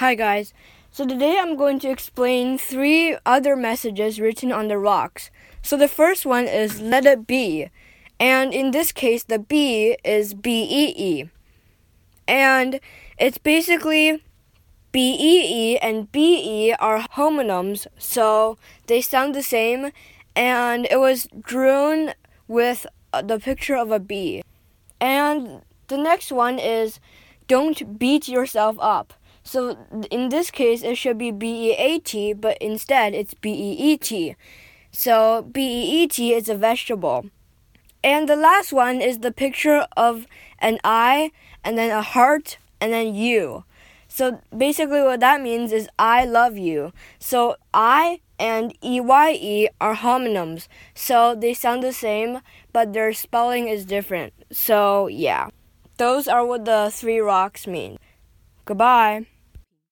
Hi guys. So today I'm going to explain three other messages written on the rocks. So the first one is let it be. And in this case the B is B E E. And it's basically B E E and B E are homonyms, so they sound the same and it was drawn with uh, the picture of a bee. And the next one is don't beat yourself up. So in this case, it should be B E A T, but instead it's B E E T. So B E E T is a vegetable. And the last one is the picture of an eye, and then a heart, and then you. So basically, what that means is I love you. So I and EYE are homonyms. So they sound the same, but their spelling is different. So yeah. Those are what the three rocks mean. Goodbye.